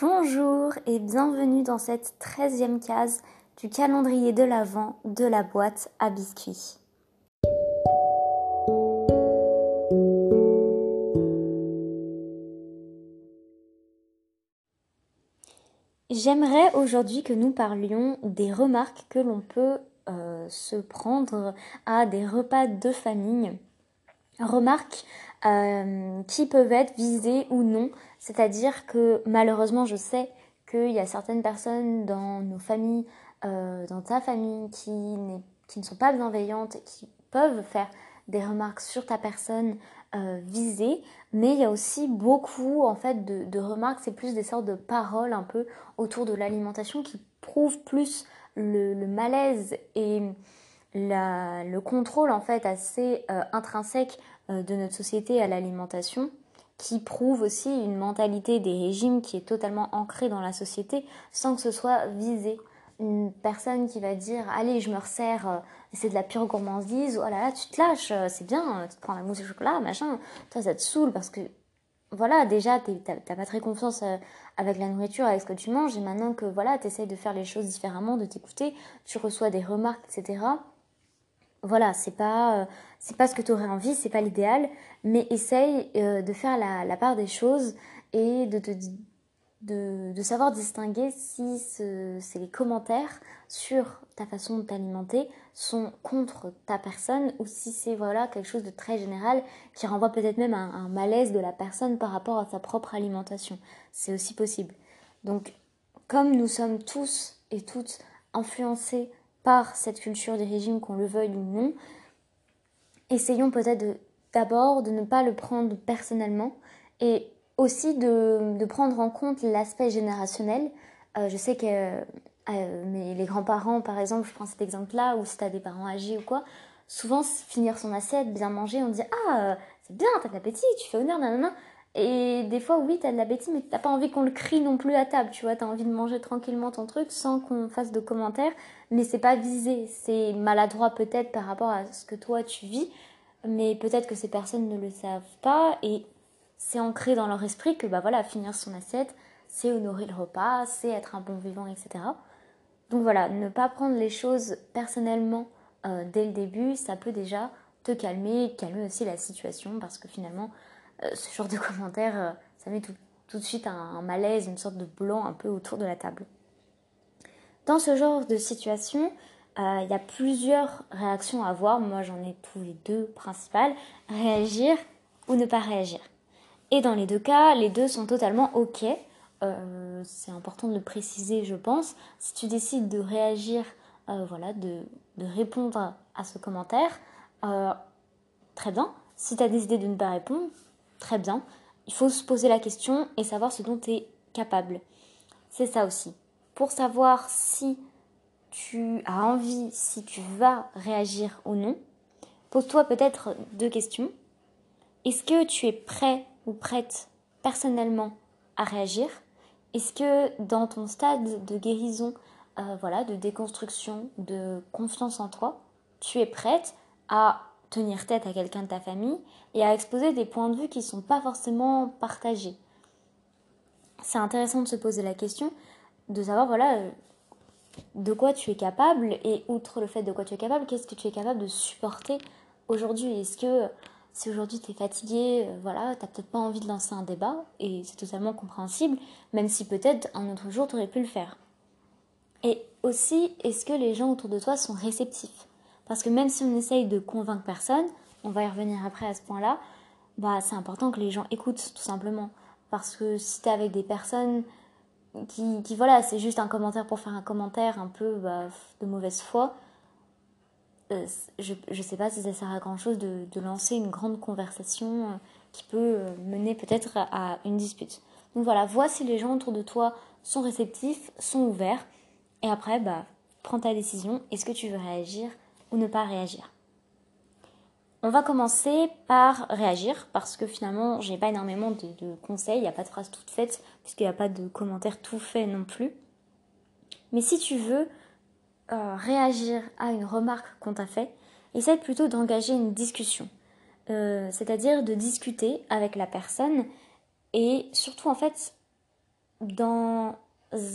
Bonjour et bienvenue dans cette treizième case du calendrier de l'Avent de la boîte à biscuits. J'aimerais aujourd'hui que nous parlions des remarques que l'on peut euh, se prendre à des repas de famille. Remarques euh, qui peuvent être visées ou non. C'est-à-dire que malheureusement, je sais qu'il y a certaines personnes dans nos familles, euh, dans ta famille, qui, ne sont pas bienveillantes et qui peuvent faire des remarques sur ta personne euh, visée, mais il y a aussi beaucoup en fait de, remarques, c'est plus des sortes de paroles un peu autour de l'alimentation qui prouvent plus le malaise et le contrôle en fait assez euh, intrinsèque euh, de notre société à l'alimentation qui prouve aussi une mentalité des régimes qui est totalement ancrée dans la société sans que ce soit visé. Une personne qui va dire allez je me resserre, euh, c'est de la pure gourmandise, oh là là tu te lâches, c'est bien, tu te prends la mousse au chocolat, machin, toi ça te saoule parce que voilà déjà t'as pas très confiance avec la nourriture, avec ce que tu manges. Et maintenant que voilà t'essayes de faire les choses différemment, de t'écouter, tu reçois des remarques etc voilà, c'est pas, euh, pas ce que tu aurais envie, c'est pas l'idéal, mais essaye euh, de faire la, la, part des choses et de, de, de savoir distinguer si c'est les commentaires sur ta façon de t'alimenter sont contre ta personne ou si c'est voilà quelque chose de très général qui renvoie peut-être même à un malaise de la personne par rapport à sa propre alimentation. C'est aussi possible. Donc, comme nous sommes tous et toutes influencés par cette culture des régimes, qu'on le veuille ou non, essayons peut-être d'abord de, ne pas le prendre personnellement et aussi de, prendre en compte l'aspect générationnel. Euh, je sais que euh, mais les grands-parents, par exemple, je prends cet exemple-là, ou si tu as des parents âgés ou quoi, souvent finir son assiette, bien manger, on dit Ah, euh, c'est bien, t'as de l'appétit, tu fais honneur, nanana. Et des fois, oui, t'as de l'appétit, mais t'as pas envie qu'on le crie non plus à table, tu vois. T'as envie de manger tranquillement ton truc sans qu'on fasse de commentaires, mais c'est pas visé. C'est maladroit peut-être par rapport à ce que toi tu vis, mais peut-être que ces personnes ne le savent pas et c'est ancré dans leur esprit que, bah voilà, finir son assiette, c'est honorer le repas, c'est être un bon vivant, etc. Donc voilà, ne pas prendre les choses personnellement euh, dès le début, ça peut déjà te calmer, calmer aussi la situation parce que finalement, euh, ce genre de commentaires, euh, ça met tout, de suite un, malaise, une sorte de blanc un peu autour de la table. Dans ce genre de situation, euh, il y a plusieurs réactions à avoir. Moi, j'en ai les deux principales. Réagir ou ne pas réagir. Et dans les deux cas, les deux sont totalement OK. c'est important de le préciser, je pense. Si tu décides de réagir, voilà, de, de, répondre à ce commentaire, très bien. Si tu as décidé de ne pas répondre, Très bien. Il faut se poser la question et savoir ce dont tu es capable. C'est ça aussi. Pour savoir si tu as envie, si tu vas réagir ou non, pose-toi peut-être deux questions. Est-ce que tu es prêt ou prête personnellement à réagir? Est-ce que dans ton stade de guérison, euh, voilà, de déconstruction, de confiance en toi, tu es prête à tenir tête à quelqu'un de ta famille et à exposer des points de vue qui ne sont pas forcément partagés. C'est intéressant de se poser la question de savoir voilà euh, de quoi tu es capable et outre le fait de quoi tu es capable, qu'est-ce que tu es capable de supporter aujourd'hui? Est-ce que si aujourd'hui tu es fatigué, euh, voilà, tu n'as peut-être pas envie de lancer un débat et c'est totalement compréhensible, même si peut-être un autre jour tu aurais pu le faire. Et aussi, est-ce que les gens autour de toi sont réceptifs? Parce que même si on essaye de convaincre personne, on va y revenir après à ce point-là, bah, c'est important que les gens écoutent tout simplement. Parce que si tu es avec des personnes qui, voilà, c'est juste un commentaire pour faire un commentaire un peu bah, de mauvaise foi, euh, je ne sais pas si ça sert à grand chose de, de lancer une grande conversation euh, qui peut euh, mener peut-être à une dispute. Donc voilà, vois si les gens autour de toi sont réceptifs, sont ouverts, et après, bah, prends ta décision. Est-ce que tu veux réagir ou ne pas réagir. On va commencer par réagir parce que finalement j'ai pas énormément de, conseils, il n'y a pas de phrases toutes faites puisqu'il n'y a pas de commentaires tout faits non plus. Mais si tu veux euh, réagir à une remarque qu'on t'a fait, essaie plutôt d'engager une discussion. Euh, c'est-à-dire de discuter avec la personne et surtout en fait dans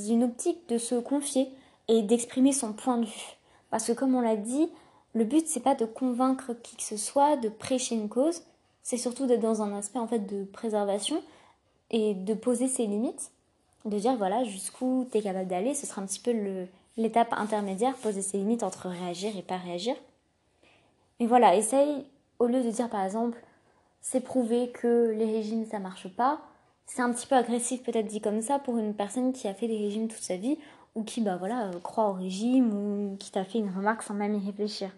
une optique de se confier et d'exprimer son point de vue. Parce que comme on l'a dit, le but c'est pas de convaincre qui que ce soit, de prêcher une cause, c'est surtout d'être dans un aspect en fait de préservation et de poser ses limites, de dire voilà jusqu'où tu es capable d'aller, ce sera un petit peu l'étape intermédiaire, poser ses limites entre réagir et pas réagir. Mais voilà, essaye au lieu de dire par exemple c'est prouvé que les régimes ça marche pas, c'est un petit peu agressif peut-être dit comme ça pour une personne qui a fait des régimes toute sa vie ou qui bah voilà croit au régime ou qui t'a fait une remarque sans même y réfléchir.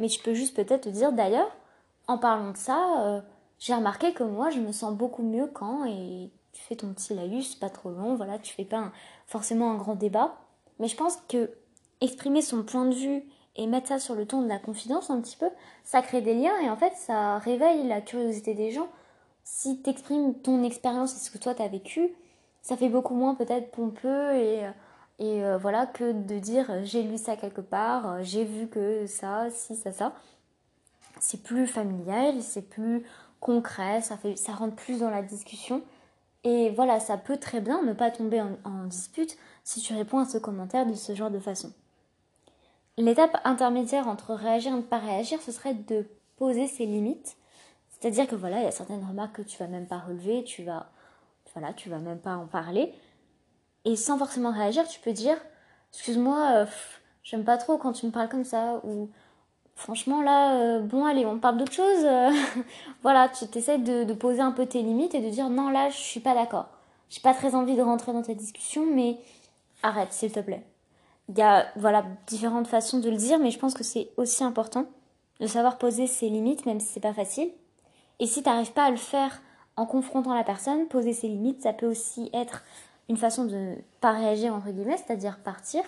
Mais tu peux juste peut-être te dire d'ailleurs en parlant de ça, euh, j'ai remarqué que moi je me sens beaucoup mieux quand et tu fais ton petit laïus pas trop long, voilà, tu fais pas forcément un grand débat, mais je pense que exprimer son point de vue et mettre ça sur le ton de la confidence un petit peu, ça crée des liens et en fait ça réveille la curiosité des gens. Si tu exprimes ton expérience et ce que toi tu as vécu, ça fait beaucoup moins peut-être pompeux et, et euh, voilà que de dire euh, j'ai lu ça quelque part, euh, j'ai vu que ça, si, ça, ça. C'est plus familial, c'est plus concret, ça, fait, ça rentre plus dans la discussion. Et voilà, ça peut très bien ne pas tomber en, en dispute si tu réponds à ce commentaire de ce genre de façon. L'étape intermédiaire entre réagir et ne pas réagir, ce serait de poser ses limites c'est-à-dire que voilà, il y a certaines remarques que tu vas même pas relever, tu vas, voilà, tu vas même pas en parler. Et sans forcément réagir, tu peux dire, excuse-moi, euh, j'aime pas trop quand tu me parles comme ça, ou franchement là, euh, bon allez, on parle d'autre chose. voilà, tu t'essayes de, poser un peu tes limites et de dire, non là, je suis pas d'accord. J'ai pas très envie de rentrer dans ta discussion, mais arrête, s'il te plaît. Il y a, voilà, différentes façons de le dire, mais je pense que c'est aussi important de savoir poser ses limites, même si c'est pas facile. Et si tu n'arrives pas à le faire en confrontant la personne, poser ses limites, ça peut aussi être une façon de pas réagir, entre guillemets, c'est-à-dire partir,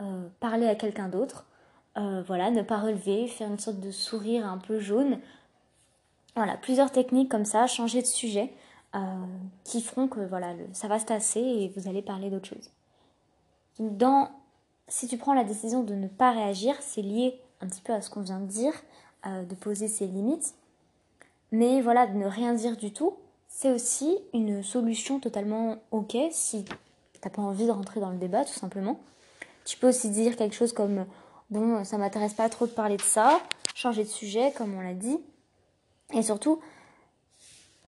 euh, parler à quelqu'un d'autre, euh, voilà, ne pas relever, faire une sorte de sourire un peu jaune. Voilà, plusieurs techniques comme ça, changer de sujet, euh, qui feront que voilà, ça va se tasser et vous allez parler d'autre chose. dans, si tu prends la décision de ne pas réagir, c'est lié un petit peu à ce qu'on vient de dire, de poser ses limites. Mais voilà, de ne rien dire du tout, c'est aussi une solution totalement ok si t'as pas envie de rentrer dans le débat, tout simplement. Tu peux aussi dire quelque chose comme bon, ça m'intéresse pas trop de parler de ça, changer de sujet, comme on l'a dit. Et surtout,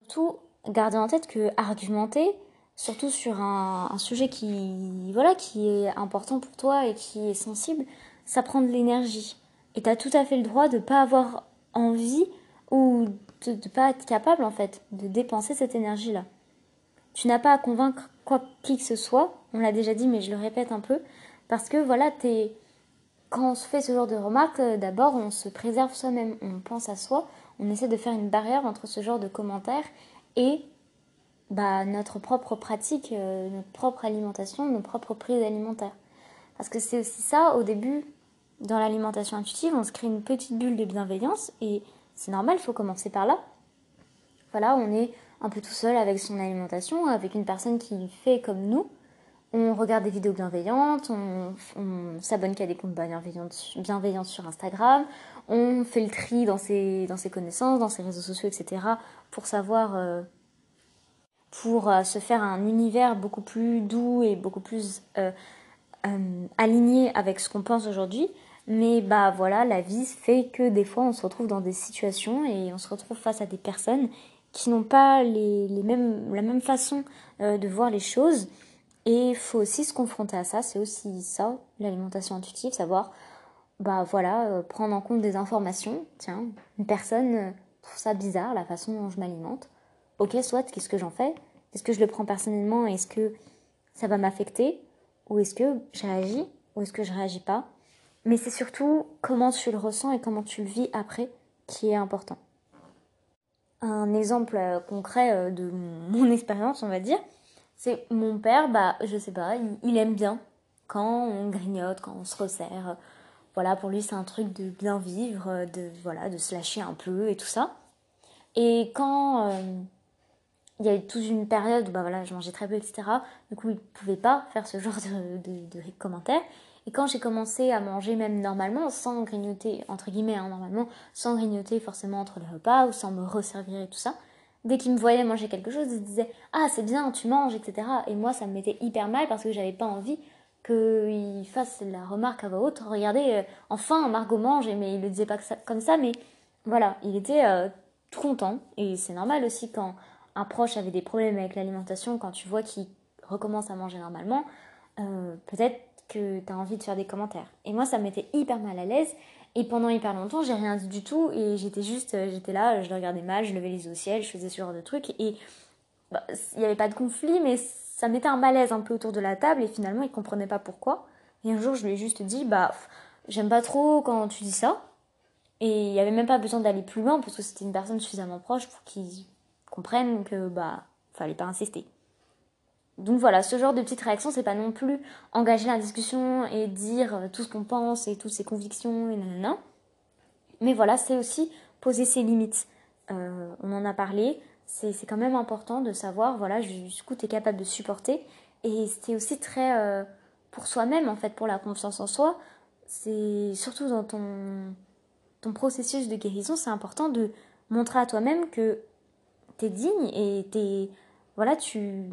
surtout, garder en tête que argumenter, surtout sur un, sujet qui, voilà, qui est important pour toi et qui est sensible, ça prend de l'énergie. Et tu as tout à fait le droit de pas avoir envie ou de ne pas être capable en fait de dépenser cette énergie-là. Tu n'as pas à convaincre quoi qui que ce soit, on l'a déjà dit mais je le répète un peu, parce que voilà, es... quand on se fait ce genre de remarques, euh, d'abord on se préserve soi-même, on pense à soi, on essaie de faire une barrière entre ce genre de commentaires et bah, notre propre pratique, euh, notre propre alimentation, nos propres prises alimentaires. Parce que c'est aussi ça, au début, dans l'alimentation intuitive, on se crée une petite bulle de bienveillance et c'est normal, il faut commencer par là. Voilà, on est un peu tout seul avec son alimentation, avec une personne qui fait comme nous. On regarde des vidéos bienveillantes, on, s'abonne qu'à des comptes bienveillants sur Instagram, on fait le tri dans ses, dans ses connaissances, dans ses réseaux sociaux, etc. pour savoir, euh, pour euh, se faire un univers beaucoup plus doux et beaucoup plus euh, aligné avec ce qu'on pense aujourd'hui. Mais bah voilà, la vie fait que des fois on se retrouve dans des situations et on se retrouve face à des personnes qui n'ont pas les, les mêmes, la même façon euh, de voir les choses. Et il faut aussi se confronter à ça. C'est aussi ça, l'alimentation intuitive, savoir bah voilà, euh, prendre en compte des informations. Tiens, une personne euh, trouve ça bizarre la façon dont je m'alimente. Ok, soit, qu'est-ce que j'en fais? Est-ce que je le prends personnellement Est-ce que ça va m'affecter? Ou est-ce que je réagis? Ou est-ce que je réagis pas? Mais c'est surtout comment tu le ressens et comment tu le vis après qui est important. Un exemple euh, concret euh, de mon expérience, on va dire, c'est mon père, bah, je sais pas, il, aime bien quand on grignote, quand on se resserre. Voilà, pour lui, c'est un truc de bien vivre, de, voilà, de se lâcher un peu et tout ça. Et quand euh, il y a eu toute une période où bah, voilà, je mangeais très peu, etc., du coup, il ne pouvait pas faire ce genre de commentaires. Et quand j'ai commencé à manger même normalement, sans grignoter, entre guillemets, hein, normalement, sans grignoter forcément entre les repas ou sans me resservir et tout ça, Dès qu'il me voyait manger quelque chose, il disait Ah, c'est bien, tu manges, etc. Et moi, ça me mettait hyper mal parce que j'avais pas envie qu'il fasse la remarque à voix haute Regardez, euh, enfin, Margot mange, mais il le disait pas comme ça, mais voilà, il était euh, content. Et c'est normal aussi quand un proche avait des problèmes avec l'alimentation, quand tu vois qu'il recommence à manger normalement, euh, peut-être que tu as envie de faire des commentaires. Et moi, ça me mettait hyper mal à l'aise. Et pendant hyper longtemps, j'ai rien dit du tout. Et j'étais juste, euh, j'étais là, je le regardais mal, je levais les yeux au ciel, je faisais ce genre de trucs. Et bah, il n'y avait pas de conflit, mais ça mettait un malaise un peu autour de la table. Et finalement, il comprenait pas pourquoi. Et un jour, je lui ai juste dit, bah, j'aime pas trop quand tu dis ça. Et il n'y avait même pas besoin d'aller plus loin parce que c'était une personne suffisamment proche pour qu'il comprenne que, bah, fallait pas insister. Donc voilà, ce genre de petite réaction, c'est pas non plus engager la discussion et dire euh, tout ce qu'on pense et toutes ses convictions et nanana. Mais voilà, c'est aussi poser ses limites. Euh, on en a parlé, c'est quand même important de savoir, voilà, jusqu'où tu es capable de supporter. Et c'est aussi très euh, pour soi-même, en fait, pour la confiance en soi. C'est surtout dans ton, processus de guérison, c'est important de montrer à toi-même que tu es digne et t'es, voilà, tu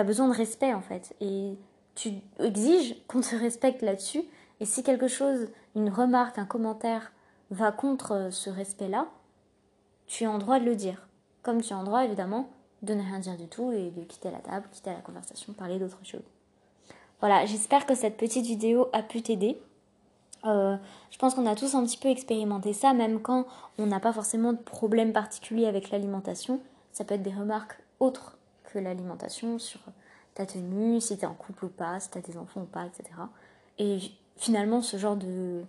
tu besoin de respect en fait. Et tu exiges qu'on te respecte là-dessus. Et si quelque chose, une remarque, un commentaire va contre euh, ce respect-là, tu es en droit de le dire. Comme tu es en droit évidemment de ne rien dire du tout et de quitter la table, quitter la conversation, parler d'autre chose. Voilà, j'espère que cette petite vidéo a pu t'aider. Euh, je pense qu'on a tous un petit peu expérimenté ça, même quand on n'a pas forcément de problème particulier avec l'alimentation. Ça peut être des remarques autres l'alimentation, sur ta tenue, si tu es en couple ou pas, si tu as des enfants ou pas, etc. Et finalement, ce genre de,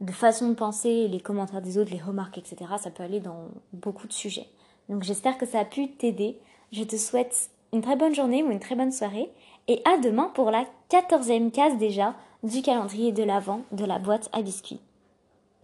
de façon de penser, les commentaires des autres, les remarques, etc., ça peut aller dans beaucoup de sujets. Donc j'espère que ça a pu t'aider. Je te souhaite une très bonne journée ou une très bonne soirée. Et à demain pour la quatorzième case déjà du calendrier de l'Avent de la boîte à biscuits.